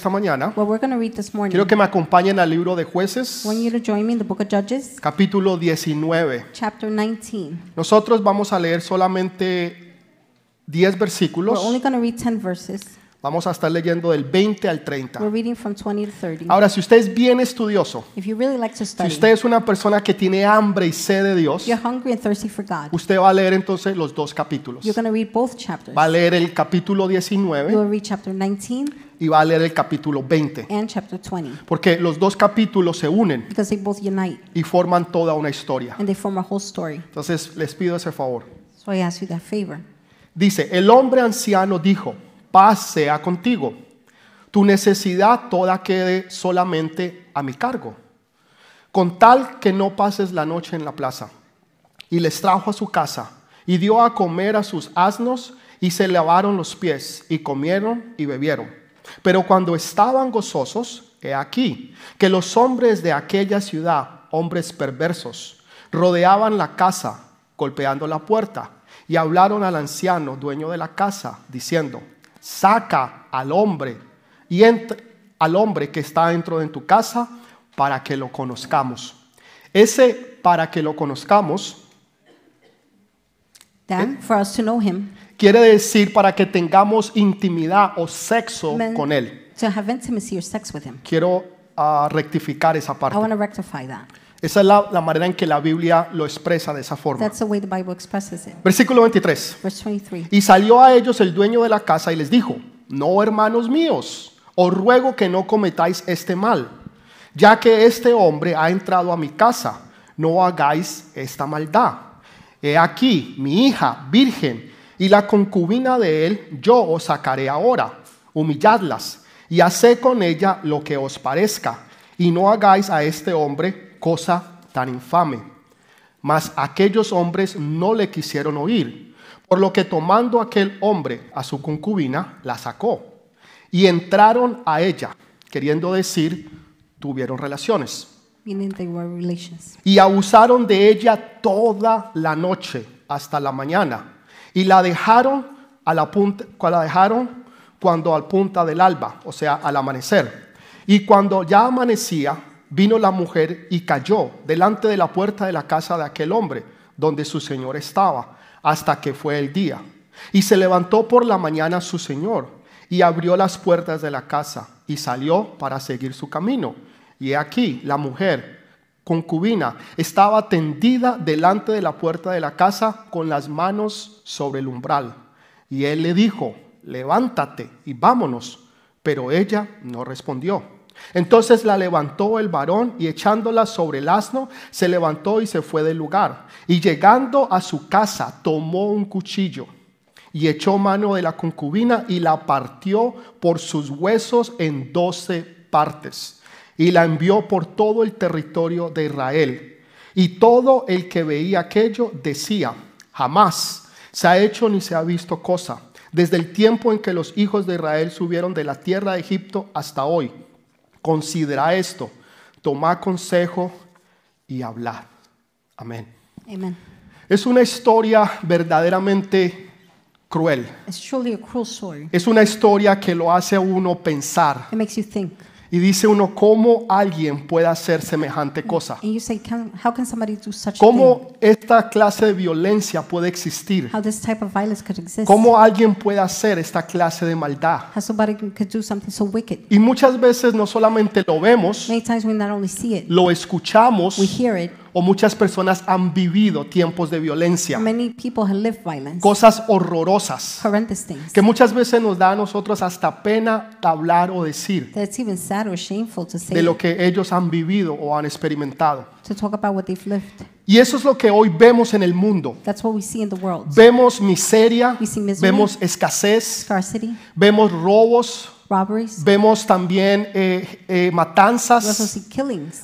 esta mañana, What we're going to read this morning, quiero que me acompañen al libro de jueces, I want you to join me in the book of Judges, capítulo 19. chapter 19. Nosotros vamos a leer solamente 10 We're versículos. only going to read 10 verses. Vamos a estar leyendo del 20 al 30. We're reading from 20 to 30. Ahora, si usted es bien estudioso, If you really like to si study, usted es una persona que tiene hambre y sed de Dios, you're hungry and thirsty for God, usted va a leer entonces los dos capítulos. you're going to read both chapters. Va a leer el capítulo You 19 will read chapter 19 y va a leer el capítulo 20. and chapter 20 Porque los dos capítulos se unen because they both unite y forman toda una historia. and they form a whole story. Entonces, les pido ese favor. So I ask you that favor. Dice, el hombre anciano dijo, paz sea contigo, tu necesidad toda quede solamente a mi cargo, con tal que no pases la noche en la plaza. Y les trajo a su casa y dio a comer a sus asnos y se lavaron los pies y comieron y bebieron. Pero cuando estaban gozosos, he aquí que los hombres de aquella ciudad, hombres perversos, rodeaban la casa golpeando la puerta y hablaron al anciano, dueño de la casa, diciendo, saca al hombre y al hombre que está dentro de tu casa para que lo conozcamos. Ese para que lo conozcamos That for us to know him, quiere decir para que tengamos intimidad o sexo meant con él. to have intimacy or sex with him. Quiero ah, rectificar esa I parte. want to rectify that. Esa es la, la manera en que la Biblia lo expresa de esa forma. That's the way the Bible expresses it. Versículo 23. Verse 23. Y salió a ellos el dueño de la casa y les dijo, no hermanos míos, os ruego que no cometáis este mal, ya que este hombre ha entrado a mi casa, no hagáis esta maldad. He aquí, mi hija virgen y la concubina de él, yo os sacaré ahora, humilladlas, y haced con ella lo que os parezca, y no hagáis a este hombre cosa tan infame. Mas aquellos hombres no le quisieron oír, por lo que tomando aquel hombre a su concubina, la sacó. Y entraron a ella, queriendo decir, tuvieron relaciones. Y abusaron de ella toda la noche hasta la mañana. Y la dejaron a la punta, la dejaron cuando al punta del alba, o sea, al amanecer. Y cuando ya amanecía, vino la mujer y cayó delante de la puerta de la casa de aquel hombre, donde su señor estaba, hasta que fue el día. Y se levantó por la mañana su señor y abrió las puertas de la casa y salió para seguir su camino. Y aquí la mujer, concubina, estaba tendida delante de la puerta de la casa con las manos sobre el umbral. Y él le dijo, levántate y vámonos. Pero ella no respondió. Entonces la levantó el varón y echándola sobre el asno, se levantó y se fue del lugar. Y llegando a su casa, tomó un cuchillo y echó mano de la concubina y la partió por sus huesos en doce partes y la envió por todo el territorio de Israel. Y todo el que veía aquello decía, jamás se ha hecho ni se ha visto cosa, desde el tiempo en que los hijos de Israel subieron de la tierra de Egipto hasta hoy. Considera esto, toma consejo y hablar. Amén. Amen. Es una historia verdaderamente cruel. It's truly a cruel story. Es una historia que lo hace a uno pensar It makes you think. Y dice uno cómo alguien puede hacer semejante cosa. And you say, can, how can somebody do such thing? Cómo esta clase de violencia puede existir. How this type of violence could exist? Cómo alguien puede hacer esta clase de maldad. How somebody could do something so wicked? Y muchas veces no solamente lo vemos, Many times we not only see it, lo escuchamos we hear it. O muchas personas han vivido tiempos de violencia, Many people have lived violence, cosas horrorosas horrendous things. que muchas veces nos da a nosotros hasta pena hablar o decir That it's even sad or shameful to say, de lo que ellos han vivido o han experimentado. to talk about what they've lived. Y eso es lo que hoy vemos en el mundo. That's what we see in the world. Vemos miseria, We see misery. vemos escasez, vemos robos, robberies. vemos también eh, eh, We also matanzas,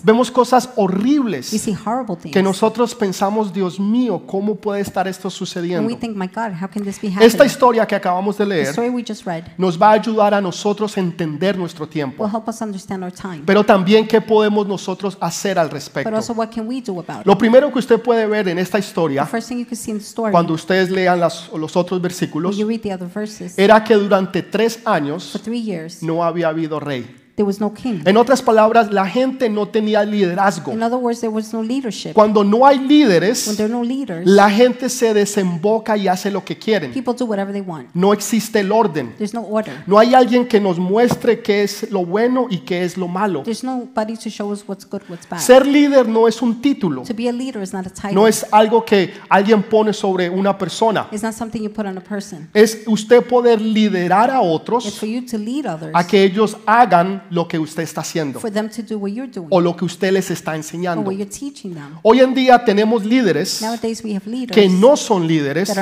vemos cosas We horribles see horrible things. que nosotros pensamos, Dios mío, ¿cómo puede estar esto And we sucediendo? think, my God, how can this be Esta historia que acabamos de leer story we just read nos va a ayudar a nosotros a entender nuestro tiempo, will help us understand our time. pero también qué podemos nosotros hacer al But respecto. also, what can we do about it? Lo primero que usted puede ver en esta The historia, story, cuando ustedes lean las- los otros versículos, verses, era que durante tres años no había habido rey. There was no king. En otras palabras, la gente no tenía liderazgo. In other words, there was no leadership. Cuando no hay When líderes, there are no leaders, la gente se desemboca y hace lo que quieren. people do whatever they want. No existe el orden. There's no order. No hay alguien que nos muestre qué es lo bueno y qué es lo malo. There's nobody to show us what's good, what's bad. Ser líder no es un título, To be a leader is not a title. no es algo que alguien pone sobre una persona. It's not something you put on a person. Es usted poder liderar a It's otros for you to lead others, a que ellos hagan lo que usted está haciendo o lo que usted les está enseñando. Hoy en día tenemos líderes Nowadays we have leaders que no son líderes,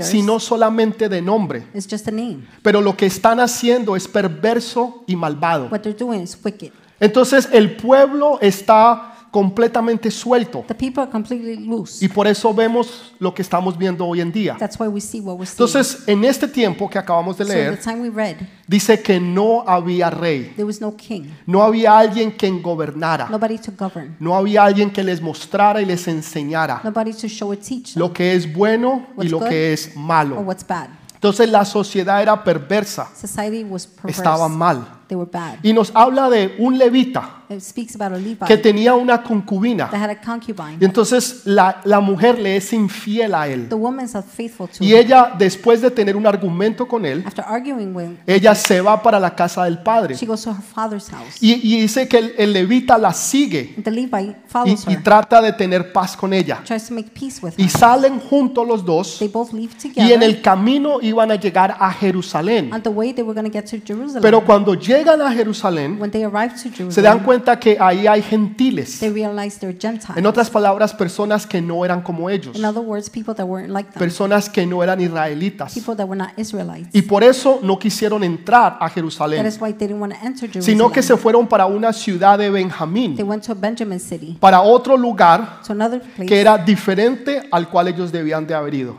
sino solamente de nombre. It's just a name. Pero lo que están haciendo es perverso y malvado. What they're doing is wicked. Entonces el pueblo está completamente suelto The people are completely loose. y por eso vemos lo que estamos viendo hoy en día. That's why we see what we're seeing. Entonces, en este tiempo que acabamos de so the leer, time we read, dice que no había rey, there was no king, no había alguien quien gobernara, nobody to govern, no había alguien que les mostrara y les enseñara nobody to show or teach them, lo que es bueno y What's lo good que es or malo. what's bad. Entonces la sociedad era perversa, Society was perverse. estaba mal. They were bad. Y nos habla de un levita It speaks about a Levite que tenía una concubina. that had a concubine. Y entonces la, la mujer le es infiel a él. The woman's unfaithful to Y him. ella, después de tener un argumento con él, After arguing with him, ella se va para la casa del padre. she goes to her father's house. Y, y dice que el, el levita la sigue The Levite y, follows y her, trata de tener paz con ella. tries to make peace with Y her. salen juntos los dos They both leave y en together. el camino iban a llegar a Jerusalén. On the way, they were going to get to Jerusalem. Pero cuando llegan a Jerusalén, When they arrived to se dan Jerusalem, cuenta que ahí hay gentiles. En otras palabras, personas que no eran como ellos. Personas que no eran israelitas. Y por eso no quisieron entrar a Jerusalén, is why they didn't want to enter sino que se Jerusalem. fueron para una ciudad de They Benjamín, went to Benjamin city, para otro lugar que era diferente al cual ellos debían de haber ido.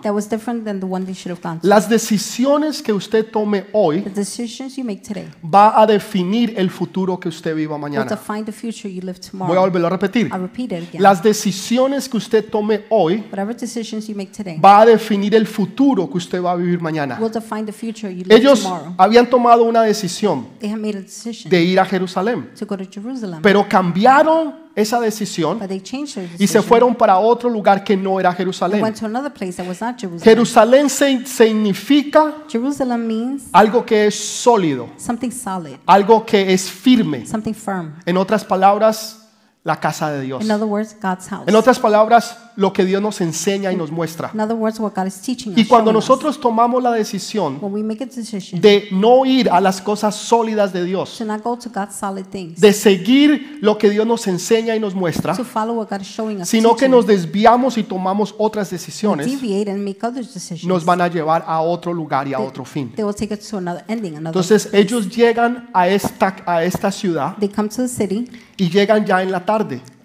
Las decisiones que usted tome hoy The decisions you make today va a definir el futuro que usted viva mañana. Define the future you live Voy a tomorrow. volverlo a repetir. I repeat it again. Las decisiones que usted tome hoy Whatever decisions you make today va a definir el futuro que usted va a vivir mañana. will define the future you live Ellos tomorrow. habían tomado una decisión They have made a decision de ir a Jerusalén, to go to Jerusalem, pero cambiaron esa decisión y se fueron para otro lugar que no era Jerusalén. Jerusalén significa Jerusalem means algo que es sólido, something solid, algo que es firme. something firm. En otras palabras, la casa de Dios. In other words, God's house. En otras palabras, lo que Dios nos enseña y nos muestra. In other words, what God is teaching us. Y cuando us. nosotros tomamos la decisión when we make a decision de no ir a las cosas sólidas de Dios, to not go to God's solid things, de seguir lo que Dios nos enseña y nos muestra, to follow what God is showing us, sino que nos desviamos y tomamos otras decisiones, deviate and make other decisions, nos van a llevar a otro lugar y a otro fin. they will take us to another ending, another. Entonces ellos llegan a esta, a esta ciudad they come to the city y llegan ya en la tarde,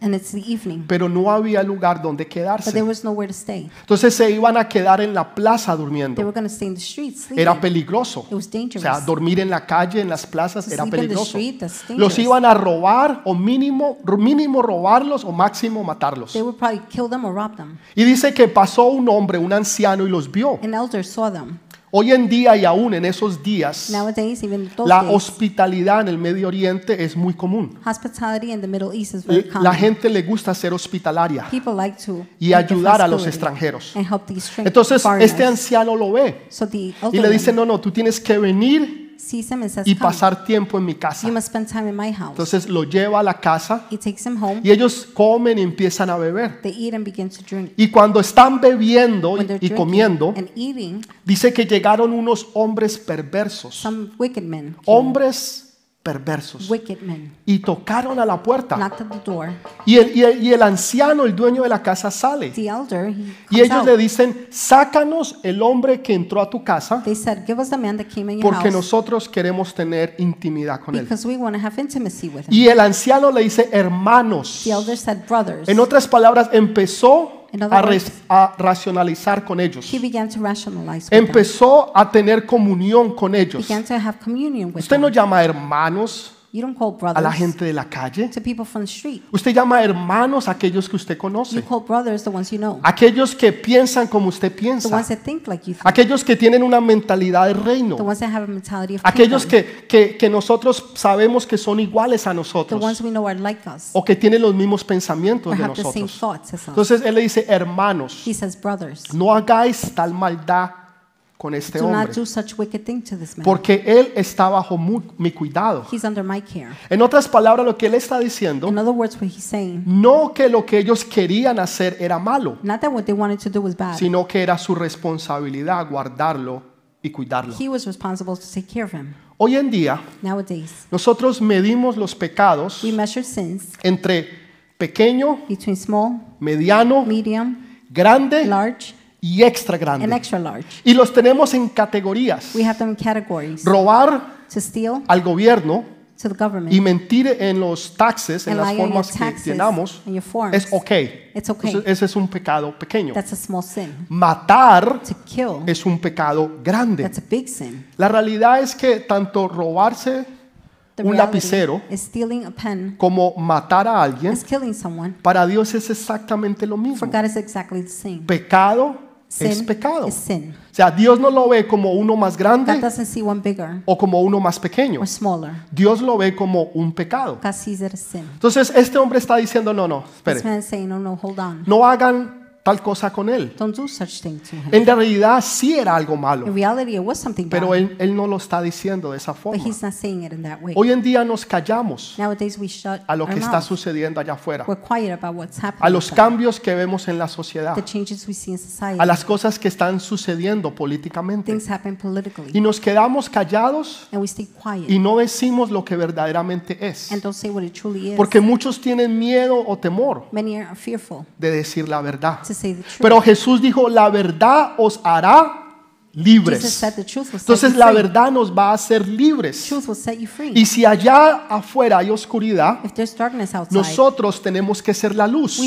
and it's the evening, pero no había lugar donde but there quedarse. was nowhere to stay. Entonces se iban a quedar en la plaza They durmiendo. were going to stay in the streets. Era peligroso. It was O dangerous. sea, dormir en la calle, en las plazas, To era sleep in the peligroso. street, Los iban a robar o mínimo, mínimo robarlos o máximo matarlos. They would probably kill them or rob them. Y dice que pasó un hombre, un anciano, y los vio. An elder saw them. Hoy en día y aún en esos días, Nowadays, even those la days, hospitalidad en el Medio Oriente es muy común. hospitality in the Middle East is very common. La gente le gusta ser hospitalaria People like to y ayudar a los extranjeros. and help stran- Entonces foreigners. este anciano lo ve so the y le dice, no, no, tú tienes que venir y "Come, pasar tiempo en mi casa. you must spend time in my house." Entonces lo lleva a la casa he takes him home. y ellos comen y empiezan a beber. They eat and begin to drink. Y cuando están bebiendo When y, comiendo, and eating, dice que llegaron unos hombres perversos, some wicked men, came, hombres perversos, wicked men, y tocaron a la puerta. Y el, y el- y el anciano, el dueño de la casa, sale. The elder, Y ellos out. le dicen, sácanos el hombre que entró a tu casa They said, "Give us the man that came in your porque nosotros queremos tener intimidad con él. because we want to have intimacy with him." Y el anciano le dice, hermanos. Said, "Brothers." En otras palabras, empezó a, a racionalizar con ellos. He began to rationalize with them. Empezó a tener comunión con ellos. Began to have communion with Usted them. no llama hermanos You don't call a la brothers gente de la calle. to people from the street. Usted llama hermanos a aquellos que usted You conoce. call brothers the ones you know, Aquellos que piensan como usted the piensa. ones that think like you think, Aquellos que tienen una mentalidad de the reino. ones that have a mentality of Aquellos que, que, que nosotros sabemos que son iguales a the nosotros. ones we know are like us O que tienen los mismos pensamientos or de have the same nosotros. thoughts as us. Entonces él le dice, hermanos, He says, brothers, no hagáis tal maldad con este hombre. do such wicked thing to this man. Porque él está bajo mi cuidado. He's under my care. En otras palabras, lo que él está diciendo, In other words, what he's saying, no que lo que ellos querían hacer era malo, not that what they wanted to do was bad. sino que era su responsabilidad guardarlo y cuidarlo. He was responsible to take care of him. Hoy en día, nosotros medimos los pecados we measure sins entre pequeño, between small, mediano, medium, grande large, y extra and grande. extra large. Y los tenemos en categorías. We have them in categories. Robar To steal, al gobierno to the government, y mentir en los taxes, en and las formas que llenamos, and es ok. It's okay. Entonces, ese es un pecado pequeño. That's a small sin. Matar To kill, es un pecado grande. that's a big sin. La realidad es que tanto robarse un lapicero como matar a alguien, is killing someone. para Dios es exactamente lo mismo. God Pecado es Sin pecado. is sin. O sea, Dios no lo ve como uno más God grande doesn't see one bigger o como uno más pequeño. or smaller. Dios lo ve como un pecado. God sees it as sin. Entonces, este hombre está diciendo, no, no, This espere, man is saying, no, no, hold on. no hagan tal cosa con él. Don't do such thing to him. En realidad sí era algo In malo, reality, it was something pero bad, él, él no lo está diciendo de esa but forma. he's not saying it in that way. Hoy en día nos callamos Nowadays, we shut a lo our que está mouth. sucediendo allá afuera, We're quiet about what's happening. a los outside, cambios que vemos en la sociedad, the changes we see in society. a las cosas que están sucediendo políticamente. Things happen politically, Y nos quedamos callados and we stay quiet y no decimos lo que verdaderamente es. and don't say what it truly is. Porque muchos tienen miedo o temor Many are fearful de decir la verdad. To say the truth. Pero Jesús dijo, la verdad os hará libres. Entonces la verdad nos va a hacer libres. Y si allá afuera hay oscuridad, nosotros tenemos que ser la luz.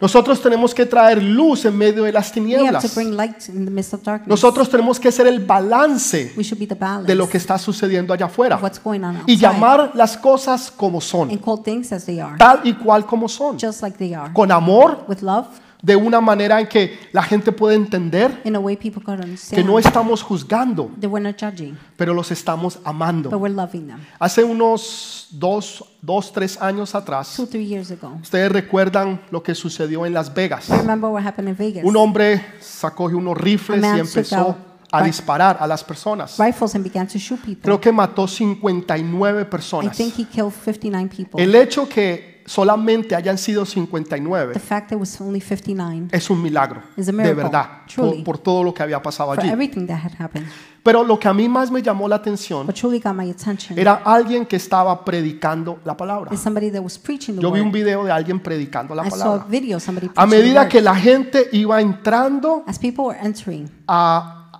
Nosotros tenemos que traer luz en medio de las tinieblas. Nosotros tenemos que ser el balance de lo que está sucediendo allá afuera y llamar las cosas como son, tal y cual como son, con amor, de una manera en que la gente puede entender in a way people can que understand no estamos juzgando, pero los estamos but amando. we're loving them. Hace unos dos, dos, tres años atrás, Two, ago, ustedes recuerdan lo que sucedió en Las Vegas. Un hombre sacó unos rifles y empezó a disparar a las personas. Creo que mató 59 I personas. think he killed 59 people. El hecho que solamente hayan sido 59 The fact that it was only 59 es un milagro, Is a de miracle, verdad, truly. por, por todo lo que había pasado for allí. everything that had happened. Pero lo que a mí más me llamó la atención What truly got my attention era alguien que estaba predicando la palabra. is somebody that was preaching the Yo vi un word. video de alguien predicando la I saw a palabra. video of somebody A preaching the medida word. que la gente iba entrando As people were entering a,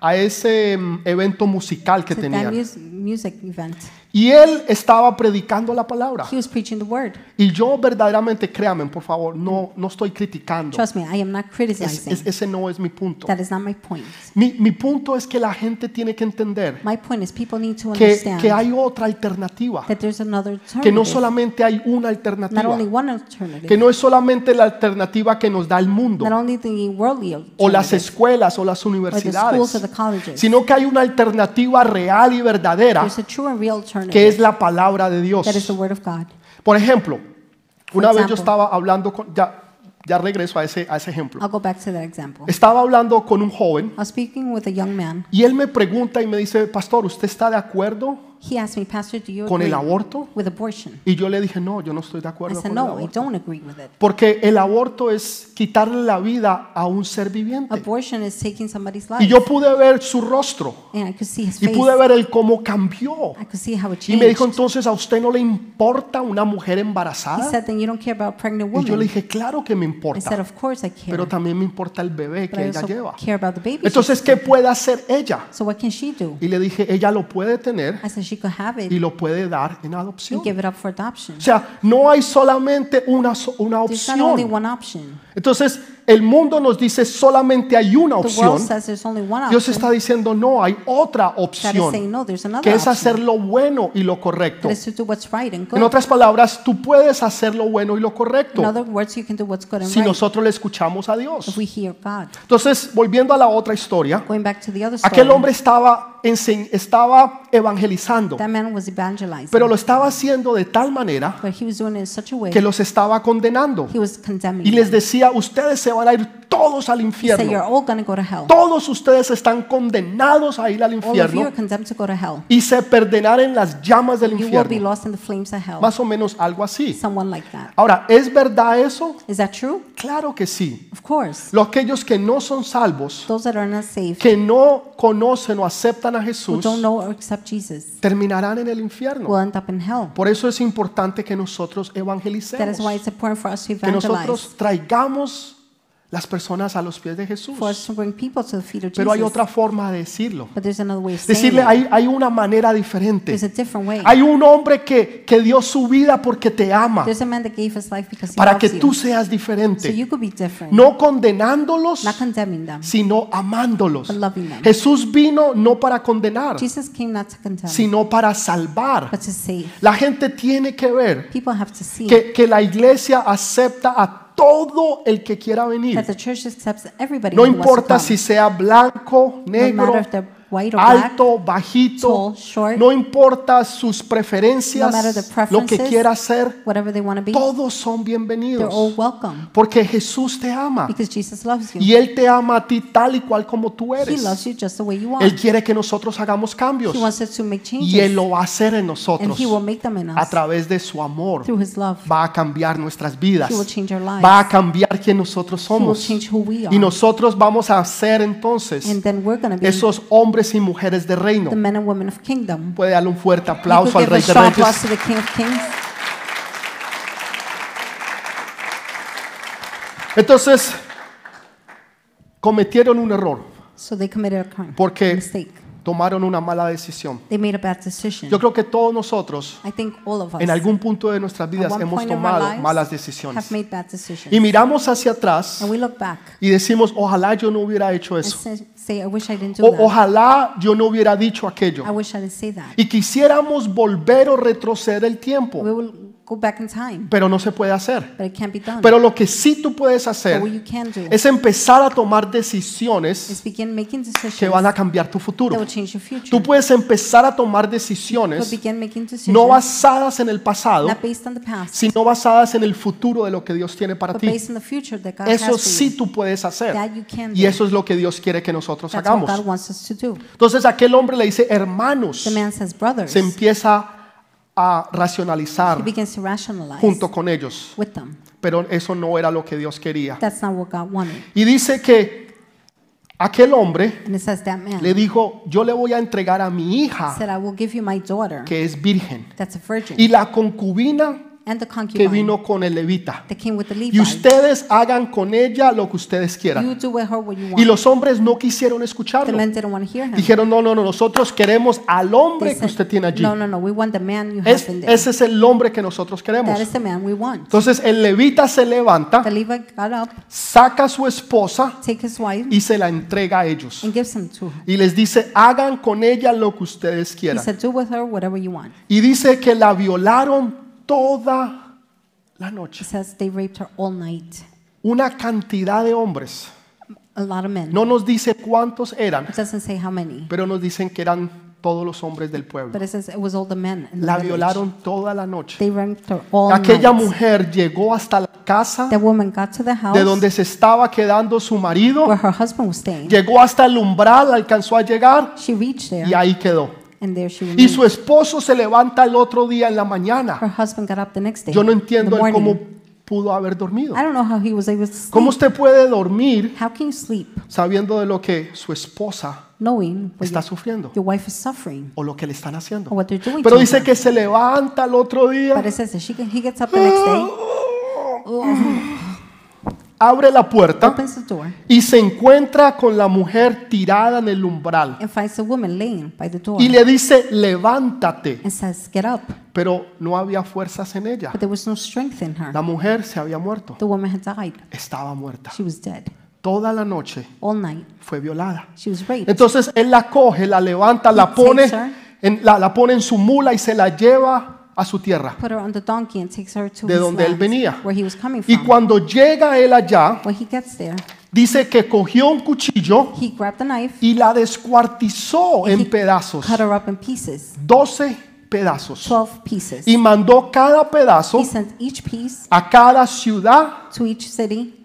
a ese mm, evento musical que to that tenían, mus- music event, y él estaba predicando la palabra. he was preaching the word. Y yo verdaderamente, créanme, por favor, no, no estoy criticando. Trust me, I am not Es- criticizing. es- ese no es mi punto. That is not my point. Mi, mi punto es que la gente tiene que entender My point is people need to que, understand que hay otra alternativa, that there's another que no alternative. solamente hay una Not alternativa, only one alternative. que no es solamente la alternativa que nos da el mundo Not only the worldly o las alternative escuelas o las or the schools universidades, or the colleges. sino que hay una alternativa real y verdadera There's a true and real que es la palabra de Dios. That is the word of God. Por ejemplo, una vez yo estaba hablando con, ya, ya regreso a ese, a ese ejemplo. I'll go back to that example. Estaba hablando con un joven I was speaking with a young man. y él me pregunta y me dice, pastor, ¿usted está de acuerdo He asked me, Pastor, do you con el agree aborto? with abortion? Y yo le dije, no, yo no estoy de I acuerdo said, con el no, I aborto. don't agree with it. Porque el aborto es quitarle la vida a un ser viviente. Abortion is taking somebody's Y life. yo pude ver su rostro And I could see his y face. pude ver el cómo cambió. I could see how it Y me dijo changed. entonces, ¿a usted no le importa una mujer He embarazada? said, then you don't care about pregnant Y yo le women. dije, claro que me I said, importa, of course I care. pero también me importa el bebé But que I ella also lleva. care about the baby. Entonces, ¿qué puede hacer ella? So what can she do? Y le dije, ella lo puede tener I said she could have it y lo puede dar en adopción. and give it up for adoption. O sea, no hay solamente una, so- una There's not only opción. one option. Entonces, el mundo nos dice solamente hay una The opción. world says there's only one Dios option. está diciendo no, hay otra opción, que es hacer lo bueno y lo correcto. En otras palabras, tú puedes hacer lo bueno y lo correcto. Si nosotros le escuchamos a Dios. Entonces, volviendo a la otra historia, aquel hombre estaba, estaba evangelizando, pero lo estaba haciendo de tal manera que los estaba condenando. Y les decía, ustedes se van a ir todos al you're infierno. all to go to hell. Todos ustedes están condenados a ir al infierno to to hell. y se perderán en las llamas del You will be infierno. lost in the flames of hell. Más o menos algo así. Someone like that. Ahora, ¿es verdad eso? Is that true? Claro que sí. Of course. Los aquellos que no son salvos, Those that are not saved, que no conocen o aceptan a who Jesús, don't know or accept Jesus, terminarán en el infierno. will end up in hell. Por eso es importante que nosotros That is why evangelicemos, it's important for us to que nosotros traigamos las personas a los pies de Jesús. for us to bring people to the feet of Pero hay otra forma de decirlo. But there's another way of saying Decirle, it. hay, hay una manera diferente. There's a different way. Hay un hombre que, que dio su vida porque te ama, There's a man that gave his life because he para que tú seas So diferente. you could be different. No condenándolos, Not condemning them. sino amándolos. But loving them. Jesús vino no para condenar, Jesus came not to condemn, sino para salvar. but to save. La gente tiene que ver People have to see que, que la iglesia acepta a todo el que quiera venir. No importa si sea blanco, negro, white or black, alto, bajito, tall, short. no importa sus preferencias, lo que quiera hacer, be, todos son they're all bienvenidos. welcome Porque Jesús te ama y Él te ama a ti tal y cual como tú He eres. loves you just the way you are. Él quiere que nosotros hagamos cambios He wants us to make y Él lo va a hacer en nosotros a través de su amor. through His love. Va a cambiar nuestras vidas, He will change our lives. va a cambiar quién nosotros He will somos. change who we Y nosotros vamos a ser entonces And then we're going to be esos hombres y mujeres de reino. the men and women of kingdom. Puede darle un fuerte aplauso al Rey de Reyes. Entonces, cometieron un error, So they committed a crime, Porque- mistake. Tomaron una mala decisión. They made a bad decision. Yo creo que todos nosotros, I think all of us en algún punto de nuestras vidas, hemos tomado lives malas have decisiones. made bad decisions. Y miramos hacia atrás And we look back y decimos, ojalá yo no hubiera hecho eso. say, I wish I didn't do O that. ojalá yo no hubiera dicho aquello. I wish I didn't say that. Y quisiéramos volver o retroceder el tiempo, We will go back in time, pero no se puede hacer. but it can't be done. Pero lo que sí tú puedes But hacer what you can do es empezar a tomar decisiones is begin making decisions que van a cambiar tu that futuro. will change your future. Tú puedes empezar a tomar But decisiones begin making decisions no basadas en el pasado, not based on the past, sino basadas en el futuro de lo que Dios tiene para but ti. based on the future that God Eso has for sí you. tú puedes hacer. That you can Y do. eso es lo que Dios quiere que nosotros That's what hagamos. God wants us to do. Entonces aquel hombre le dice, hermanos, The man says, brothers. se empieza a racionalizar junto con ellos. Pero eso no era lo que Dios quería. Y dice que aquel hombre le dijo, yo le voy a entregar a mi hija, que es virgen, y la concubina and the que vino con el levita. that came with the Y ustedes hagan con ella lo que ustedes You quieran. do with her what you Y los hombres no quisieron The escucharlo. men didn't want to hear him. Dijeron, no, no, no, nosotros queremos al hombre que usted tiene allí. no, no, no, we want the man you have Es- in there. ese es el hombre que nosotros queremos. That is the man we want. Entonces el levita se levanta, The Levite got up, saca a su esposa take his wife, y se la entrega a ellos. and gives him to her. Y les dice, hagan con ella lo que ustedes He quieran. said, do with her whatever you want. Y dice que la violaron toda la He noche. says they raped her all night. Una cantidad de hombres. A lot of men. No nos dice cuántos eran, It doesn't say how many, pero nos dicen que eran todos los hombres del pueblo. but it says it was all the men in the La village. violaron toda la noche. They raped her all Aquella night. mujer llegó hasta la casa The woman got to the house de donde se estaba quedando su marido, where her husband was staying. llegó hasta el umbral, alcanzó a llegar She reached there, y ahí quedó. And there she Y su esposo se levanta el otro día en la mañana. Her husband got up the next day. Yo no the entiendo cómo pudo haber dormido. I don't know how he was able to sleep. ¿Cómo usted puede dormir How can you sleep sabiendo de lo que su esposa knowing está your, sufriendo your wife is suffering o lo que le están haciendo? or what they're doing Pero dice que se levanta el otro But día it says that she he gets up the next day abre la puerta y se encuentra con la mujer tirada en el umbral y le dice, levántate, and says, Get up. pero no había fuerzas en ella. But there was no strength in her. La mujer se había muerto, The woman had died. estaba muerta. She was dead. Toda la noche All night. fue violada. She was raped. Entonces él la coge, la levanta, la pone en, la, la pone en su mula y se la lleva a su tierra, Put her on the donkey and takes her to de his donde él land, venía. where he was coming Y from. cuando llega él allá, When he gets there, dice que cogió un cuchillo he grabbed the knife, y la descuartizó en pedazos, cut her up in pieces, 12 pedazos, 12 pieces. y mandó cada pedazo He sent each piece a cada ciudad to each city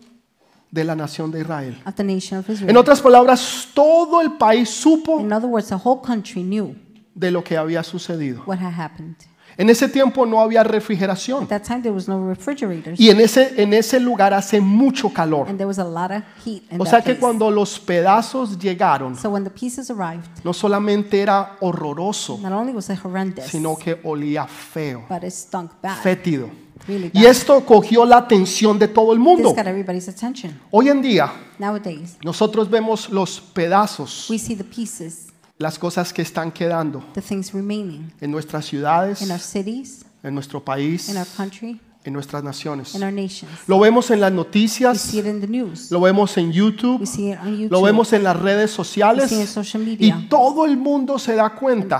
de la nación de Israel. of the nation of En Israel. otras palabras, todo el país supo In other words, the whole country knew de lo que había sucedido. what had happened. En ese tiempo no había refrigeración At that time, there was no refrigerators, y en ese, en ese lugar hace mucho calor. and there was a lot of heat in O that sea que place. cuando los pedazos llegaron, So when the pieces arrived, no solamente era horroroso, not only was it horrendous, sino que olía feo, but it stunk bad, fétido. really Y esto cogió la atención de todo el This mundo. got everybody's attention. Hoy en día Nowadays, nosotros vemos los pedazos, we see the pieces, las cosas que están quedando the things remaining en nuestras ciudades, in our cities, en nuestro país, in our country, en nuestras naciones. in our nations. Lo vemos en las We noticias, see it in the news. lo vemos en YouTube, We see it on YouTube. lo vemos en las redes we sociales see it in social y media. todo el mundo se da cuenta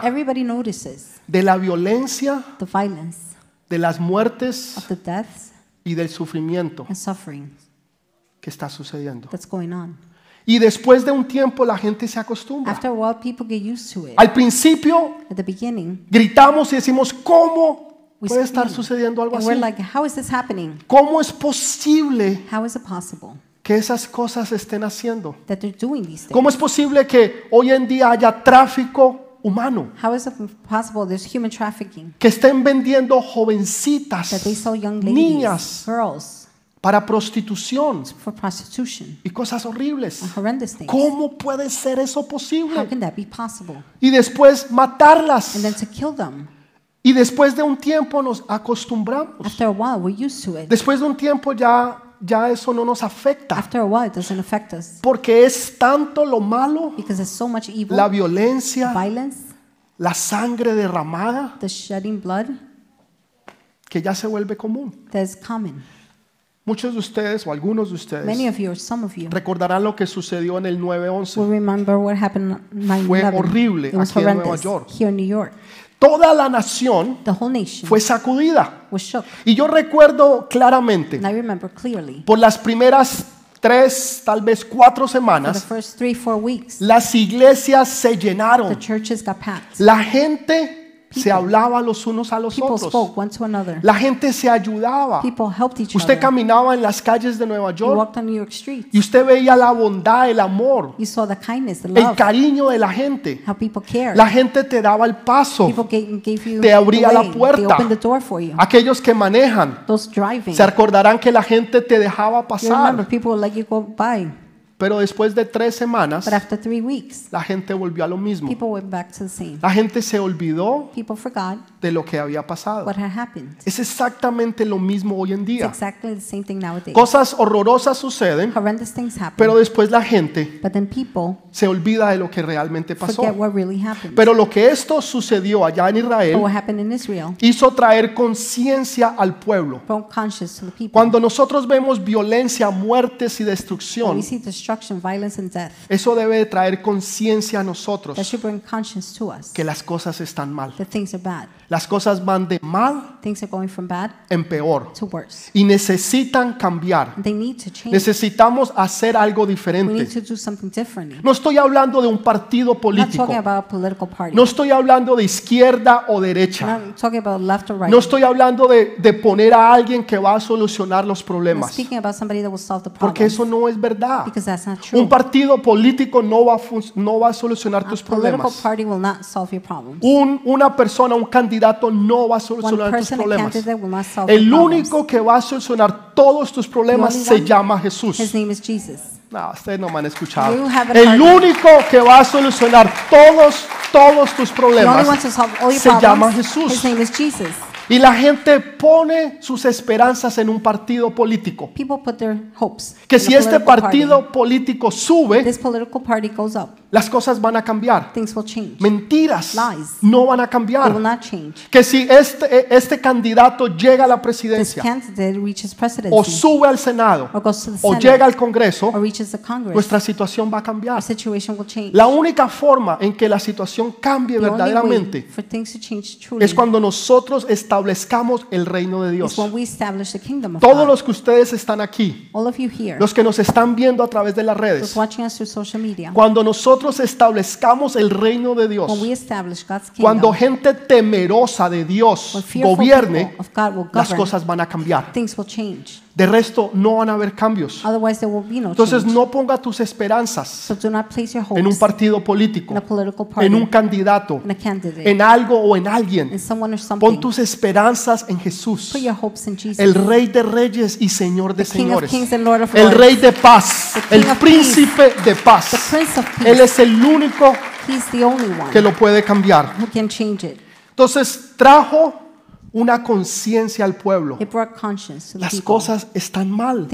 de la violencia, the violence de las muertes of the deaths y del sufrimiento que está sucediendo. Y después de un tiempo la gente se acostumbra. After a while, people get used to it. Al principio At the beginning, gritamos y decimos, ¿cómo we puede estar scream, sucediendo algo and así? we're like, how is this happening? ¿Cómo es posible How is it possible que esas cosas estén haciendo? that they're doing these things? ¿Cómo es posible que hoy en día haya tráfico humano? How is it possible there's human trafficking? Que estén vendiendo That they jovencitas, sell young ladies, niñas girls, para prostitución for prostitution y cosas horribles. and horrendous things. ¿Cómo puede ser eso How posible? can that be possible? Y después matarlas. And then to kill them. Y después de un tiempo nos acostumbramos. After a while, we're used to it. Después de un tiempo ya, ya eso no nos afecta. After a while, it doesn't affect us Porque es tanto lo malo, because so much evil, la violencia, violence, la sangre derramada, the shedding blood que ya se vuelve común. that is common. Muchos de ustedes o algunos de ustedes Many of you, or some of you, recordarán lo que sucedió en el 911. will remember what happened on 9 Fue horrible It was aquí en Nueva horrendous York. here in New York. Toda la nación The whole nation fue sacudida. was shook. Y yo recuerdo claramente, And I remember clearly por las primeras tres, tal vez cuatro for the semanas, first three, four weeks, las iglesias se the llenaron. churches got packed. La gente se hablaba los unos a los People otros. spoke one to another. La gente se ayudaba. People helped each Usted other. caminaba en las calles de Nueva You York walked on New York streets. y usted veía la bondad, el amor, You saw the kindness, the el cariño de la gente. how people cared. La gente te daba el paso. People gave, gave you Te abría the la puerta. They opened the door for you. Aquellos que manejan Those driving. se acordarán que la gente te dejaba pasar. Pero después de tres semanas, But after three weeks, la gente volvió a lo mismo. people went back to the same. La gente se olvidó People forgot de lo que había pasado. what had happened. Es exactamente lo mismo hoy en It's día. exactly the same thing nowadays. Cosas horrorosas suceden, Horrendous things happen. pero después la gente But then people se olvida de lo que realmente pasó. forget what really happened. Pero lo que esto sucedió allá en But Israel what happened in Israel hizo traer conciencia al pueblo. brought conscious to the people. Cuando nosotros vemos violencia, muertes y When destrucción, we see destruction, violence, and death, eso debe de traer conciencia a that nosotros should bring conscience to us que las cosas están mal. that things are bad. Las cosas van de mal Things are going from bad en peor to worse. y necesitan cambiar. They need to change. Necesitamos hacer algo We need diferente. to do something. No estoy hablando de un partido I'm not político. talking about a political party. No estoy hablando de izquierda o derecha. I'm not talking about left or right. No estoy hablando de, de poner a alguien que va a solucionar los I'm problemas. speaking about somebody that will solve the Porque eso no es verdad. Because that's not true. Un partido político no va a, no va a solucionar A tus problemas. party will not solve your problems. Un- una persona, un candidato no va a solucionar tus person, problemas. will not solve your El problems. único que va a solucionar todos tus problemas se one? llama Jesús. His name is Jesus. No, ustedes no me han escuchado. El único que va a solucionar todos, todos tus problemas your se llama problems. Jesús. Y la gente pone sus esperanzas en un partido político. People put their hopes Que si este partido party. político sube, This political party goes up, las cosas van a cambiar. will. Mentiras Lies. no van a will cambiar. not. Que si este, este candidato llega a la presidencia o sube al Senado o Senate llega al Congreso, nuestra situación va a cambiar. La única forma en que la situación cambie verdaderamente es cuando nosotros establezcamos el reino de Dios. Todos los que ustedes están aquí, los que nos están viendo a través de las redes, cuando nosotros establezcamos el reino de Dios, cuando gente temerosa de Dios gobierne, las cosas van a cambiar. De resto, no van a haber cambios. Otherwise, there will be no Entonces, change. no ponga tus esperanzas So do not place your en un partido político, in a political party, en un candidato, in a candidate, en algo o en alguien. in someone or Pon tus esperanzas en Jesús, Put your hopes in Jesus, el Rey de Reyes y Señor de the King of Señores, kings and Lord of el Rey de paz, The el of Príncipe de the paz. Prince of Él es el único He's the only one que lo puede cambiar. who can change it. Entonces trajo una conciencia al pueblo. Las cosas están mal.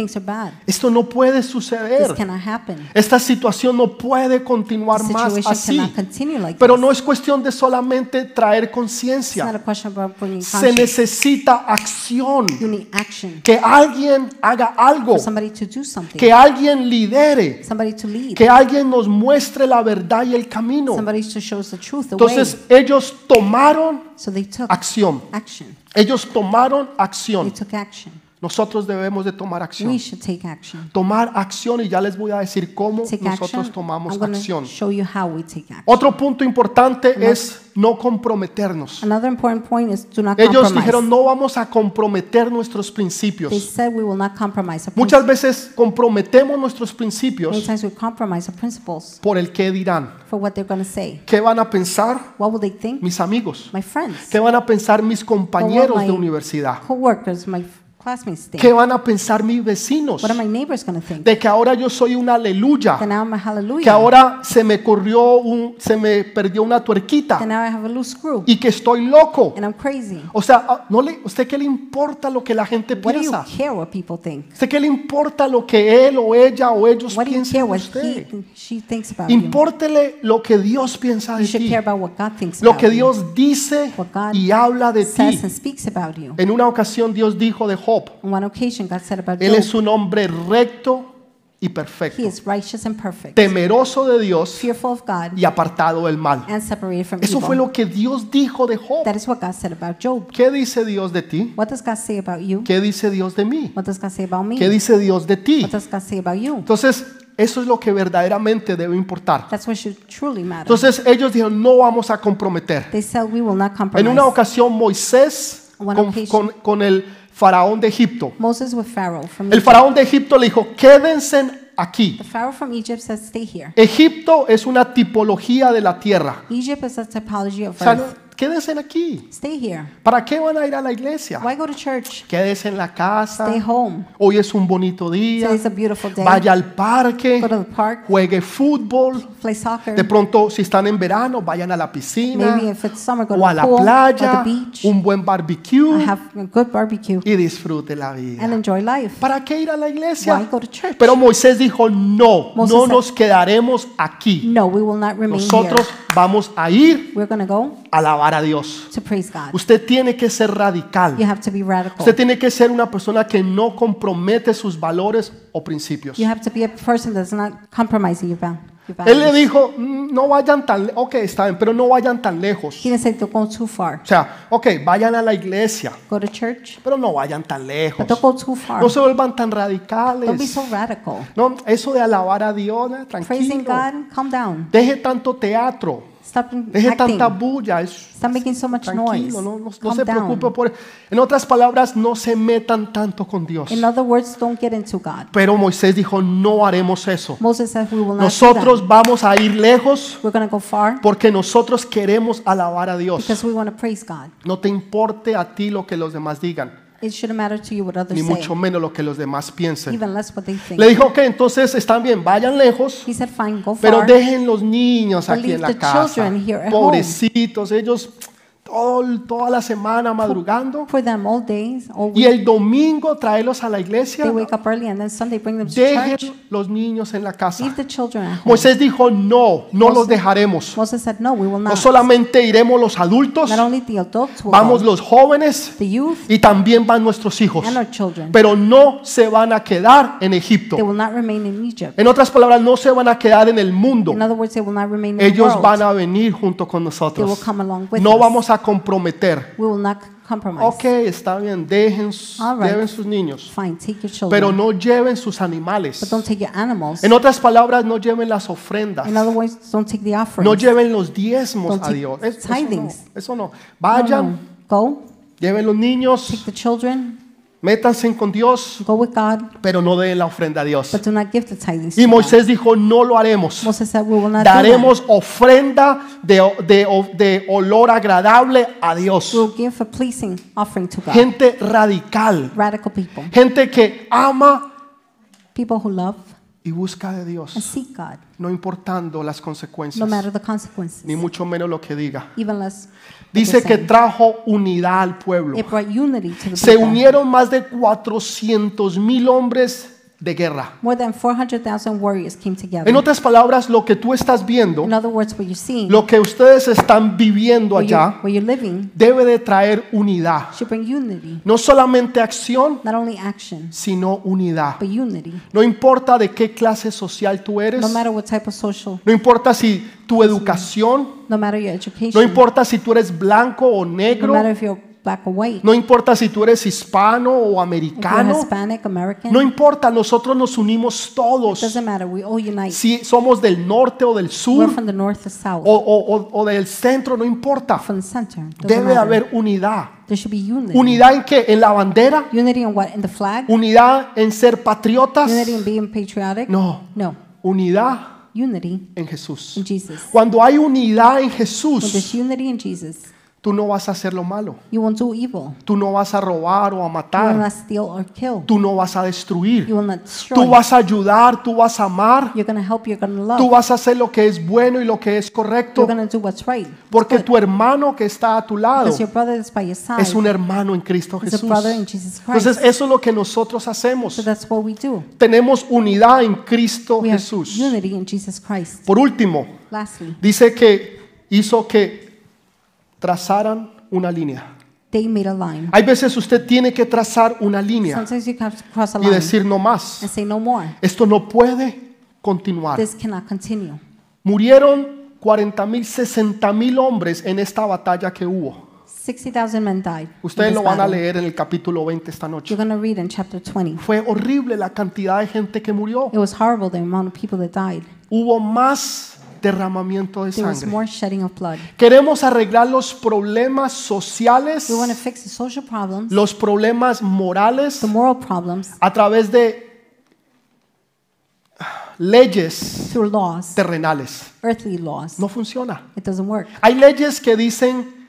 Esto no puede suceder. Esta situación no puede continuar más así. Pero no es cuestión de solamente traer conciencia. Se necesita acción. Que alguien haga algo. Que alguien lidere. Que alguien nos muestre la verdad y el camino. Entonces ellos tomaron So they took acción. action. Ellos tomaron They acción. took action. Nosotros debemos de tomar We acción. should take action. Tomar acción y ya les voy a decir cómo Take nosotros action. tomamos I'm acción. show you how we take action. Otro punto importante es no comprometernos. Another important point is do not Ellos compromise. dijeron no vamos a comprometer nuestros They principios. said we will not compromise our Muchas principles. veces comprometemos nuestros Many principios times we compromise our principles por el qué dirán. for what they're going to say. ¿Qué van a pensar What will they think? mis amigos? My friends, ¿Qué van a pensar mis compañeros de universidad? co-workers, my classmates think. ¿Qué van a pensar mis vecinos? What are my neighbors going to think? De que ahora yo soy una aleluya. That now I'm a Que ahora se me corrió un, se me perdió una That tuerquita now I have a loose screw y que estoy loco. and I'm crazy. O sea, ah, ¿no le, ¿usted qué le importa lo que la gente What do you piensa? care what people think? ¿Usted qué le importa lo que él o ella o ellos What piensan de he, usted? th- she thinks about you? Impórtele lo que Dios piensa de You ti, care about what God thinks lo about que you, Dios dice What God y habla de ti. says and speaks about you. En una ocasión Dios dijo de Job, On one occasion, God said about él es Job, un hombre recto y perfecto, he is righteous and perfect, temeroso de Dios fearful of God, y apartado del mal. and separated from Eso fue lo que Dios dijo de Job. That is what God said about Job. ¿Qué dice Dios de ti? What does God say about you? ¿Qué dice Dios de mí? What does God say about me? ¿Qué dice Dios de ti? What does God say about you? Entonces, eso es lo que verdaderamente debe importar. Entonces ellos dijeron, no vamos a comprometer. Said En una ocasión Moisés con, con- con el faraón de Egipto. Moses with Pharaoh from El Egypt. faraón de Egipto le dijo, quédense aquí. The Pharaoh from Egypt said, "Stay here." Egipto es una tipología de la tierra. Egypt is a typology of O sea, earth. no- quédense aquí. Stay here. ¿Para qué van a ir a la iglesia? Why go to church? Quédese en la casa. Stay home. Hoy es un bonito día. Today's a beautiful day. Vaya al parque. Go to the park. Juegue fútbol. Play soccer. De pronto, si están en verano, vayan a la piscina Maybe if it's summer, go to o a la pool, or playa, the beach. un buen barbecue Have a good barbecue y disfrute la and vida. enjoy life. ¿Para qué ir a la iglesia? Why go to church? Pero Moisés dijo, no, Moses no said- nos quedaremos aquí. No, we will not remain Nosotros here. vamos a ir We're go a alabar a Dios. Usted tiene que ser radical. Usted tiene que ser una persona que no compromete sus valores o principios. Él le dijo, "Mm, no vayan tan, le- ok, está bien, pero no vayan tan lejos. O sea, ok, vayan a la iglesia, Go to church, pero no vayan tan lejos. but don't go too far. No se vuelvan tan Don't be radicales. so radical. No, eso de alabar a Dios, eh, tranquilo. God, calm down. Deje tanto teatro, Stop deje acting. tanta bulla. Es, Stop making so much noise. tranquilo, no, no- no se preocupe por En otras palabras, no se metan tanto con Dios. In other words, don't get into God. Pero Moisés dijo, no haremos eso. Moses said we will not do Nosotros vamos a ir lejos that. We're to go far porque nosotros queremos alabar a Dios. because we want to praise God. No te importe a ti lo que los demás digan, It shouldn't matter to you what others ni say, mucho menos lo que los demás piensen. even less what they think. Le dijo que entonces están bien, vayan lejos, He said, fine, go pero far. dejen los niños But aquí leave en la the casa. children here at home. Pobrecitos, ellos todo- toda la semana madrugando for them all days, all y week. el domingo traerlos a la iglesia. They wake up early and then Sunday bring them to Dejen church. los niños en la casa. Leave the children at home. Moisés dijo, no, no los dejaremos. Moses said, no, we will No not. solamente iremos los adultos, Not only the adults will vamos go, los jóvenes the youth y también van nuestros hijos. and our children. Pero no se van a quedar en Egipto. They will not remain in Egypt. En otras palabras, no se van a quedar en el mundo. In other words, they will not remain in the Ellos world. van a venir junto con They will nosotros. come along with No us. vamos a comprometer. We will not compromise. Ok, está bien, dejen, All right. lleven sus niños, Fine, take your children. pero no lleven sus but animales. don't take your animals. En otras palabras, no lleven las ofrendas. In other words, don't take the offerings. No lleven los diezmos Don't a take Dios. Es- Eso no, eso no. No, Vayan, no. Go, lleven los niños, take the children, métanse con Dios, go with God, pero no den la ofrenda a Dios. but do not give the tithings. Y to God. Moisés dijo, no lo haremos. Moses said, we will not do that. Daremos ofrenda de, de- de olor agradable a Dios. We will give a pleasing offering to God. Gente radical. Radical people, Gente que ama people who love y busca de and Dios, seek God, no importando las no consecuencias, matter the consequences, ni mucho menos lo que diga. even less. Dice que trajo unidad al pueblo. Se unieron más de 400 mil hombres de guerra. More than 400,000 warriors came together. En otras palabras, lo que tú estás viendo, In other words, what you're seeing, lo que ustedes están viviendo where, you're, allá, where you're living, debe de traer unidad. should bring unity. No solamente acción, Not only action, sino unidad. but unity. No importa de qué clase social tú eres, No matter what type of social, no importa si tu educación, no matter your education, no importa si tú eres blanco o no negro, matter if you're black or white, no importa si tú eres hispano o americano, Hispanic, American, no importa, nosotros nos unimos it todos. doesn't matter. We all unite. Si somos del norte o del We're sur from the north or south, o, o- o- o del centro, no importa. from the center. Debe matter. haber unidad. There should be unity. Unidad en qué? En la bandera, Unity in what? In the flag? unidad en ser patriotas. Unity in being patriotic? No, No. unidad Unity en Jesús. in Jesus. Cuando hay unidad en Jesús, unity in Jesus, tú no vas a hacer lo malo. you won't do evil. Tú no vas a robar o a You will matar. not steal or kill. Tú no vas a destruir. You will not Tú destroy. vas a ayudar, tú vas a amar. You're going to help, you're going to love. Tú vas a hacer lo que es bueno y lo que es correcto. You're going to do what's right. Porque tu hermano que está a tu lado Because your brother is by your side. es un hermano en Cristo Is a Jesús. brother in Jesus Entonces Christ. eso es lo que nosotros hacemos. So that's what we do. Tenemos unidad en Cristo We have Jesús. unity in Jesus Christ. Por último, Lastly, dice que hizo que trazaran una línea. they made a line. Hay veces usted tiene que trazar una línea Sometimes you have to cross a y line decir no más. and say no more. Esto no puede continuar. This cannot continue. Murieron 40 mil, 60 mil hombres en esta batalla que hubo. 60,000 men died. in Ustedes this lo van a battle. leer en el capítulo 20 esta noche. You're going to read in chapter 20. Fue horrible la cantidad de gente que murió. It was horrible the amount of people that died. Hubo más derramamiento de sangre. Queremos arreglar los problemas sociales, We want to fix the social problems, los problemas morales the moral problems a través de leyes terrenales. No funciona. It doesn't work. Hay leyes que dicen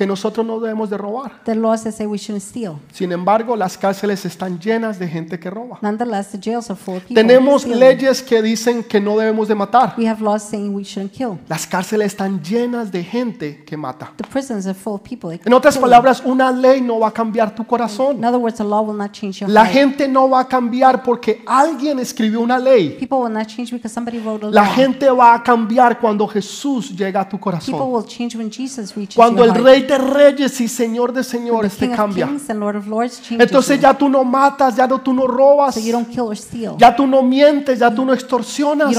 que nosotros no debemos de robar. Are laws that say we shouldn't steal. Sin embargo, las cárceles están llenas de gente que roba. Nonetheless, the jails are full of people. Tenemos stealing. leyes que dicen que no debemos de matar. We have laws saying we shouldn't kill. Las cárceles están llenas de gente que mata. The prisons are full of people. En otras palabras, una ley no va a cambiar tu In corazón. other words, the law will not change your La heart. gente no va a cambiar porque alguien escribió una ley. People will not change because somebody wrote a La gente va a cambiar cuando Jesús llega a tu People corazón. will change when Jesus reaches Cuando your el. Rey de Reyes y Señor de Señores te cambia. Entonces ya tú no matas, ya no, tú no robas, ya tú no mientes, ya tú no extorsionas.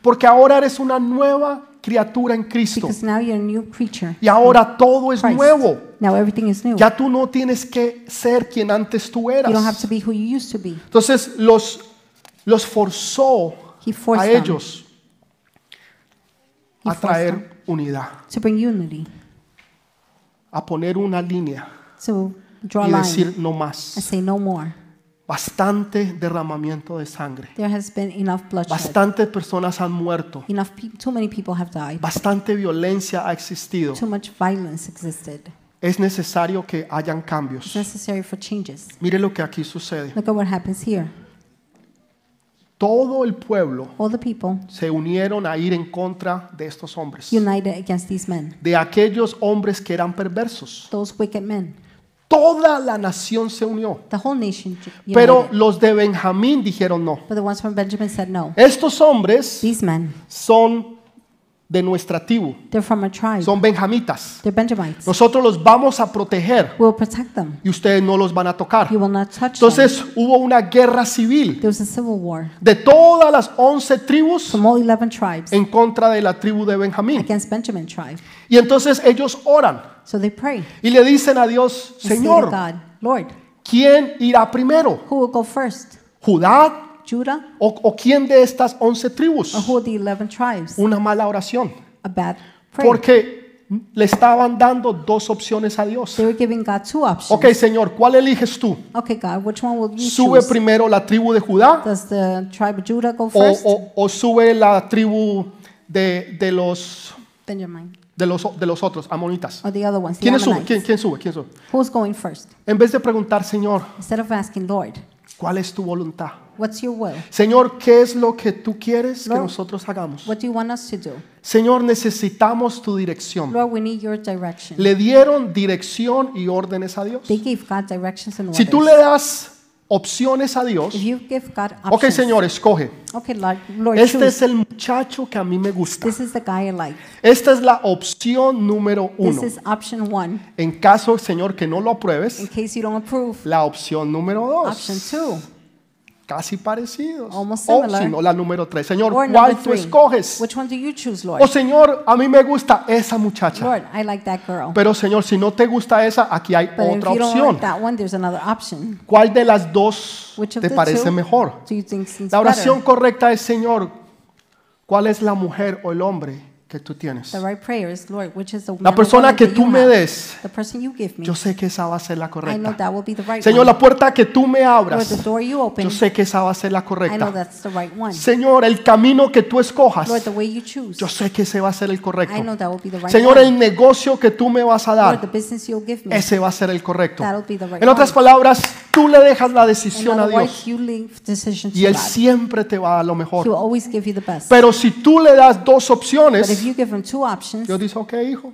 Porque ahora eres una nueva criatura en Cristo. Y ahora todo es nuevo. Now everything is new. Ya tú no tienes que ser quien antes tú You don't have eras. to be who you used to be. Entonces los, los forzó a ellos a traer unidad, a poner una línea draw a y line decir no and más. say no more. Bastante derramamiento de sangre. There has been enough bloodshed. Bastantes personas han muerto. Enough people, too many people have died. Bastante violencia ha existido. Too much violence existed. Es necesario que hayan It's cambios. necessary for changes. Mire lo que aquí sucede. Look at what happens here. Todo el pueblo all the people se unieron a ir en contra de estos hombres, united against these men, de aquellos hombres que eran perversos. those wicked men. Toda la nación se unió, The whole nation ju- united. pero los de Benjamín dijeron no. but the ones from Benjamin said no. Estos hombres These men, son de nuestra tribu, they're from a tribe. son benjamitas. they're Benjamites. Nosotros los vamos a proteger We'll protect them. y ustedes no los van a tocar. You will not touch them. Entonces hubo una guerra civil There was a civil war de todas las 11 tribus from all 11 tribes en contra de la tribu de Benjamín. against Benjamin tribe. Y entonces ellos oran So they pray. y le dicen a Dios, Señor, God, Lord, ¿quién irá primero? who will go first? ¿Judá Judah o, o quién de estas 11 tribus? or who of the 11 tribes? Una mala oración. A bad prayer. Porque le estaban dando dos opciones a Dios. They were giving God two options. Ok, Señor, ¿cuál eliges tú? Okay, God, which one will you ¿Sube choose? primero la tribu de Judá Does the tribe of Judah go o, first? o- o sube la tribu de, de los, Benjamin. de, los, de los otros, amonitas? Or the other ones, the ¿Quién sube? ¿Quién, quién sube? ¿Quién sube? Who's going first? En vez de preguntar, Señor, Instead of asking, Lord, ¿cuál es tu voluntad? What's your will? Señor, ¿qué es lo que tú quieres que Lord. nosotros hagamos? What do you want us to do? Señor, necesitamos tu dirección. Lord, we need your direction. Le dieron dirección y órdenes a Dios. They gave God directions and Si orders. tú le das opciones a Dios, If you give God ok, options, Señor, escoge. okay, Lord, Lord Este choose. es el muchacho que a mí me gusta. This is the guy I like. Esta es la opción número This uno. is option one. En caso, Señor, que no lo In apruebes, case you don't approve, la opción número dos. option two. Casi parecidos. Almost O similar. la número tres. Señor, Or ¿cuál tú three. escoges? Which one do you choose, O Lord? Señor, a mí me gusta esa muchacha. Lord, I like that girl. Pero Señor, si no te gusta esa, aquí hay But if otra you don't opción. like that one, there's another option. ¿Cuál de las dos Which of te the parece two mejor? do you think seems La oración better? correcta es, Señor, ¿cuál es la mujer o el hombre que tú tienes? The right prayer is, Lord, which is the man La persona que tú me des, The person you give me. yo sé que esa va a ser la I know correcta. that will be the right Señor, one. la puerta que tú me Lord, the abras, door you open, yo sé que esa va a ser la I know correcta. that's the right one. Señor, el camino que tú escojas, Lord, the way you choose, yo sé que ese va a ser el I correcto. know that will be the right Señor, one. el negocio que tú me vas a Lord, the dar, business you'll give me, ese va a ser el correcto. that'll be the right En otras one. palabras, tú le dejas la decisión a Dios y Él siempre te va a dar lo mejor. Pero si tú le das dos opciones, Dios dice, ok, hijo,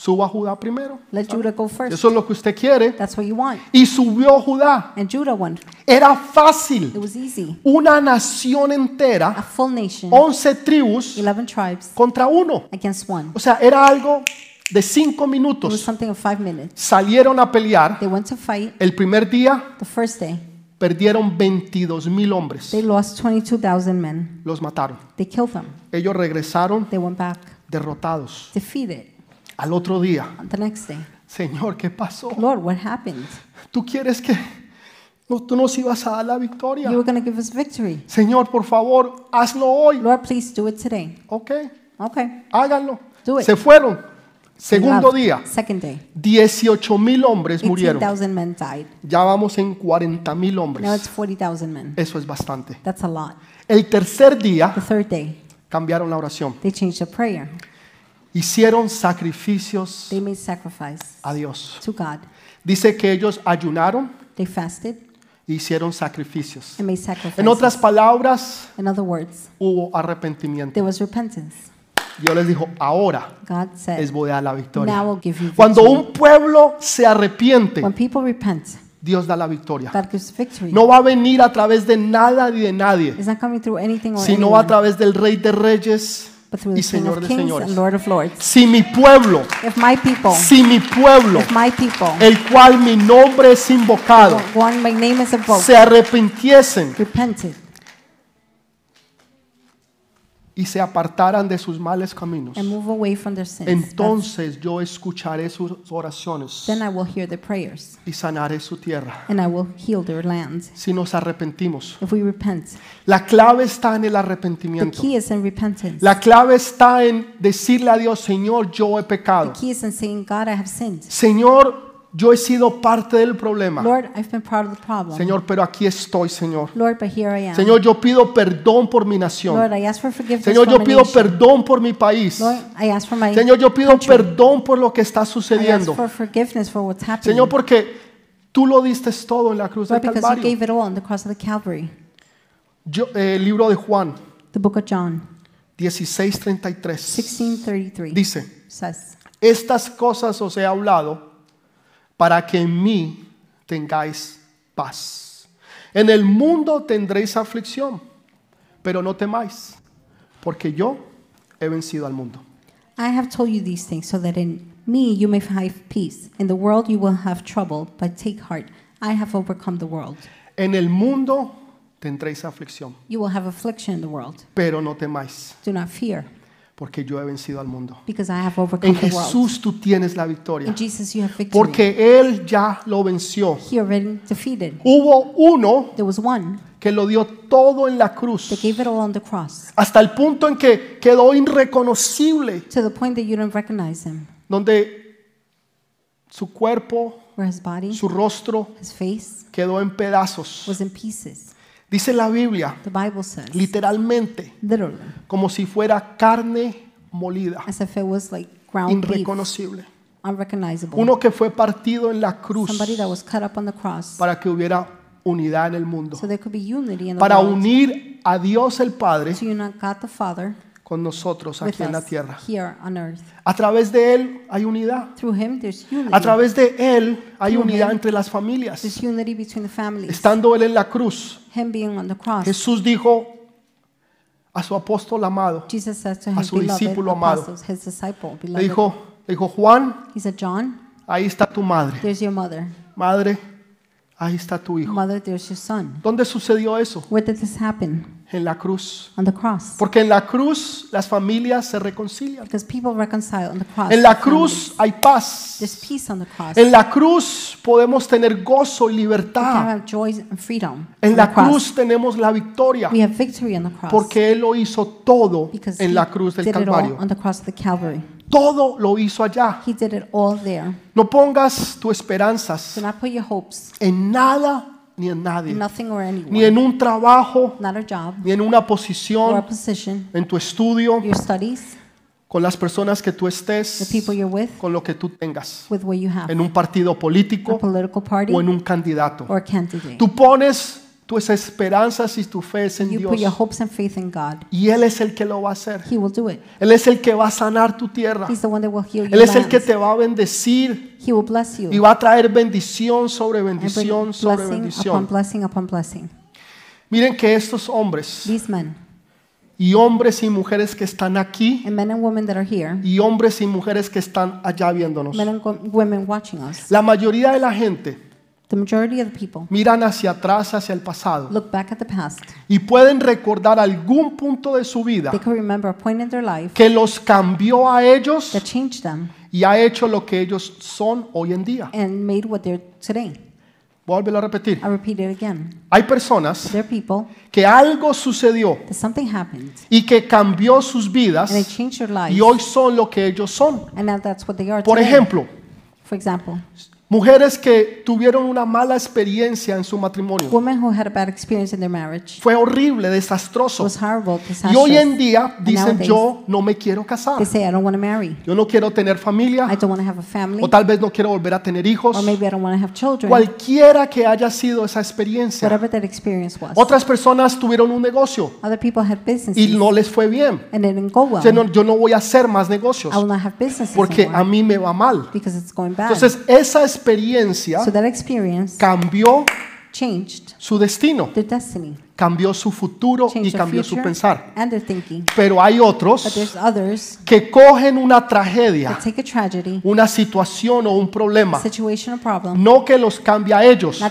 suba a Judá primero. let Judah go first. Eso es lo que usted quiere. That's what you want. Y subió Judá. And Judah went. Era It fácil. was easy. Una nación A entera, full nation, 11 tribus 11 tribes contra uno. against one. O sea, era algo de cinco It was minutos. something of five minutes. Salieron a pelear. They went to fight. El primer día The first day, perdieron 22 mil hombres. they lost 22,000 men. Los mataron. They killed them. Ellos regresaron They went back derrotados. defeated Al otro día, the next day. Señor, ¿qué pasó? Lord, what happened? Tú quieres que no, tú nos ibas a dar la victoria. You were going to give us victory. Señor, por favor, hazlo hoy. Lord, please do it today. Ok, Okay. háganlo. Do it. Se fueron. Segundo día, Second day. 18 mil hombres murieron. 18,000 men died. Ya vamos en 40 mil hombres. it's 40,000 men. Eso es bastante. That's a lot. El tercer día The third day, cambiaron la oración. they changed the prayer. Hicieron sacrificios They made sacrifice a Dios. to God. Dice que ellos ayunaron They fasted e hicieron sacrificios. and made sacrifices. En otras palabras, In other words, hubo arrepentimiento. Dios les dijo, ahora said, les voy a dar la victoria. Cuando un pueblo se arrepiente, repent, Dios da la victoria. God gives victory. No va a venir a través de nada ni de nadie, sino a través del Rey de Reyes y Señor de señores. Si mi pueblo, people, si mi pueblo, people, el cual mi nombre es invocado, one invoked, se arrepintiesen repented, y se apartaran de sus males caminos, and move away from their sins, entonces yo escucharé sus oraciones then I will hear their prayers, y sanaré su tierra. and I will heal their land. Si nos arrepentimos, If we repent, la clave está en el the arrepentimiento. key is in repentance. La clave está en decirle a Dios, Señor, yo he The pecado. key is in saying, God, I have sinned. Señor, yo he sido parte del problema. Lord, I've been part of the problem. Señor, pero aquí estoy, Señor. Lord, but here I am. Señor, yo pido perdón por mi nación. Lord, I ask for forgiveness Señor, yo pido nation. perdón por mi país. Lord, I ask for my Señor, yo pido country. perdón por lo que está I ask sucediendo. for forgiveness for what's happening. Señor, porque tú lo diste todo en la cruz del you Calvario. gave it all on the cross of the Calvary. Yo, eh, el libro de Juan The book of John, 16:33 1633, dice, says, estas cosas os he hablado para que en mí tengáis paz. En el mundo tendréis aflicción, pero no temáis, porque yo he vencido al mundo. I have told you these things so that in me you may have peace. In the world you will have trouble, but take heart. I have overcome the world. En el mundo tendréis aflicción, You will have affliction in the world. pero no temáis, Do not fear, porque yo he vencido al mundo. because I have overcome En the world. Jesús tú tienes la victoria, In Jesus you have victory. porque Él ya lo venció. He already defeated. Hubo uno There was one que lo dio todo en la cruz, that gave it all on the cross hasta el punto en que quedó irreconocible, to the point that you don't recognize him. donde su cuerpo, Where his body, su rostro his face quedó en pedazos. was in pieces. Dice la Biblia, The Bible says, literalmente, literally, como si fuera carne molida, as if it was like ground beef, irreconocible. unrecognizable. Uno que fue partido en la cruz Somebody that was cut up on the cross para que hubiera unidad en el mundo, so there could be unity in the para world. unir a Dios el Padre To unite God the Father con nosotros aquí en la tierra. A través de Él hay unidad. A través de Él hay unidad entre las familias. Estando Él en la cruz. Jesús dijo a su apóstol amado, a su discípulo amado. le dijo, le dijo, Juan, ahí está tu madre. Madre, ahí está tu hijo. ¿Dónde sucedió eso? En la cruz. On the cross. Porque en la cruz las familias se reconcilian. Because people reconcile on the cross. En la cruz hay paz. There's peace on the cross. En la cruz podemos tener gozo y libertad. En la cruz tenemos la victoria. we have victory on the cross. Porque Él lo hizo todo because en la cruz del Calvario. on the cross of the Calvary. Todo lo hizo allá. He did it all there. No pongas tus esperanzas Do not put your hopes en nada ni en nadie. anyone. Ni en un trabajo, not a job ni en una posición, position. en tu estudio, Your studies, con las personas que tú the estés, people you're with, con lo que tú tengas. with what you have. En un partido a político party o en un candidato. Tú pones tus esperanzas y tu fe en You put your Dios. hopes and faith in God. Y Él es el que lo va a hacer. He will do it. Él es el que va a sanar tu tierra. He's the one that will heal your Él es el que te va a bendecir He will bless you. y va a traer bendición sobre bendición sobre blessing upon bendición. blessing upon blessing. Miren que estos hombres These men y hombres y mujeres que están aquí and men and women that are here, y hombres y mujeres que están allá viéndonos. men and go- women watching us, La mayoría de la gente the majority of the people miran hacia atrás, hacia el pasado look back at the past. y pueden recordar algún punto de su vida They can remember a point in their life que los cambió a ellos that changed them y ha hecho lo que ellos son hoy en día. and made what they're today. Vuelvo a repetir. I repeat it again. Hay personas There are people que algo sucedió that something happened y que cambió sus vidas and it changed their lives. y hoy son lo que ellos son. And now that's what they are Por today. ejemplo, For example, mujeres que tuvieron una mala experiencia en su matrimonio. women who had a bad experience in their marriage. Fue horrible, desastroso. was horrible, Y hoy en día dicen nowadays, yo no me quiero casar. They say, I don't want to marry. Yo no quiero tener familia I don't want to have a family. o tal vez no quiero volver a tener hijos. Or maybe I don't want to have children. Cualquiera que haya sido esa experiencia. Whatever that experience was. Otras personas tuvieron un negocio Other people had businesses y no les fue bien. and it didn't go well. No- yo no voy a hacer más negocios I will not have businesses porque anymore a mí me va mal. because it's going bad. Entonces esa experiencia so that experience cambió changed su destino, their destiny, cambió su futuro y cambió su pensar. Pero hay otros que cogen una tragedia, una situación o un problema, no que los cambie a ellos,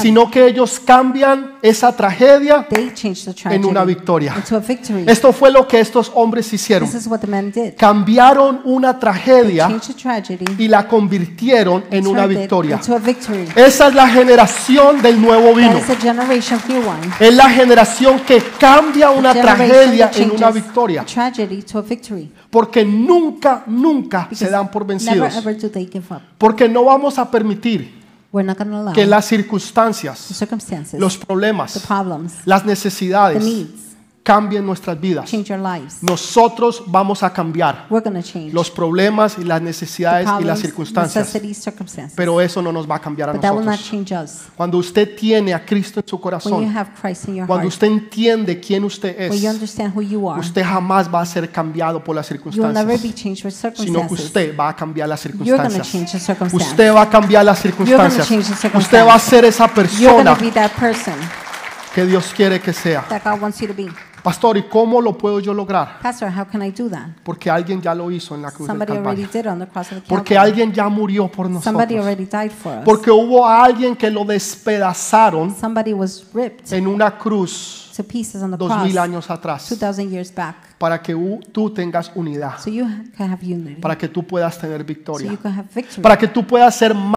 sino que ellos cambian esa tragedia en una victoria. Esto fue lo que estos hombres hicieron. Cambiaron una tragedia y la convirtieron en una victoria. Esa es la generación del nuevo vino. Es la generación que cambia una tragedia en una victoria. Porque nunca, nunca se dan por vencidos. Porque no vamos a permitir que las circunstancias, los problemas, las necesidades needs cambien nuestras vidas. Nosotros vamos a cambiar los problemas y las necesidades y las circunstancias, pero eso no nos va a cambiar a nosotros. Cuando usted tiene a Cristo en su corazón, cuando usted entiende quién usted es, usted jamás va a ser cambiado por las circunstancias, sino que usted va a cambiar las circunstancias. Usted va a cambiar las circunstancias. Usted va a ser esa persona que Dios quiere que sea. Pastor, ¿y cómo lo puedo yo lograr? Pastor, how can I do that? Porque alguien ya lo hizo en la cruz del Somebody already Calvario. did on the cross of the Porque Calvary. alguien ya murió por Somebody nosotros. already died for us. Porque hubo alguien que lo despedazaron Somebody was ripped en una cruz to pieces on the dos cross mil años atrás 2,000 years back. para que u- tú tengas unidad, So you can have unity. para que tú puedas tener So victoria, you can have victory. para que tú puedas ser